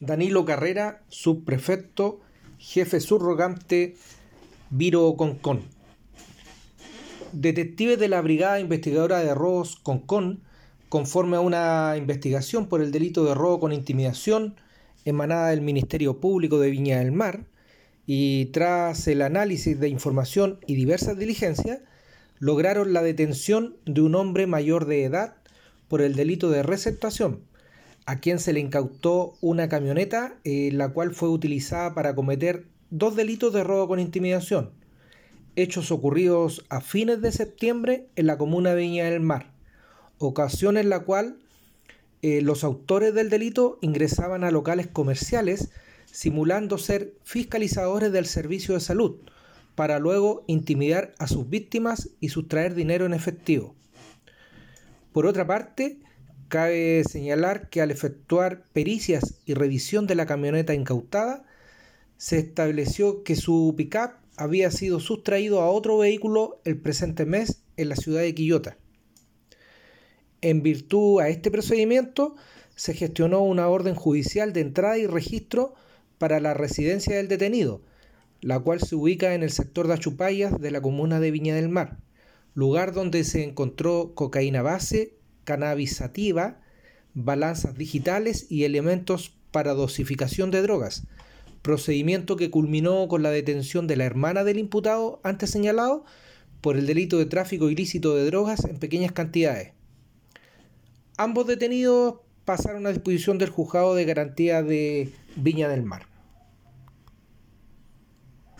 Danilo Carrera, subprefecto, jefe subrogante, Viro Concon. Detectives de la Brigada Investigadora de Robos Concon, conforme a una investigación por el delito de robo con intimidación emanada del Ministerio Público de Viña del Mar, y tras el análisis de información y diversas diligencias, lograron la detención de un hombre mayor de edad por el delito de receptación, a quien se le incautó una camioneta, eh, la cual fue utilizada para cometer dos delitos de robo con intimidación, hechos ocurridos a fines de septiembre en la comuna de Viña del Mar, ocasión en la cual eh, los autores del delito ingresaban a locales comerciales simulando ser fiscalizadores del servicio de salud, para luego intimidar a sus víctimas y sustraer dinero en efectivo. Por otra parte, cabe señalar que al efectuar pericias y revisión de la camioneta incautada, se estableció que su pickup había sido sustraído a otro vehículo el presente mes en la ciudad de Quillota. En virtud a este procedimiento, se gestionó una orden judicial de entrada y registro para la residencia del detenido, la cual se ubica en el sector de Achupayas de la comuna de Viña del Mar, lugar donde se encontró cocaína base, cannabis sativa, balanzas digitales y elementos para dosificación de drogas, procedimiento que culminó con la detención de la hermana del imputado antes señalado por el delito de tráfico ilícito de drogas en pequeñas cantidades. Ambos detenidos pasaron a disposición del juzgado de garantía de Viña del Mar.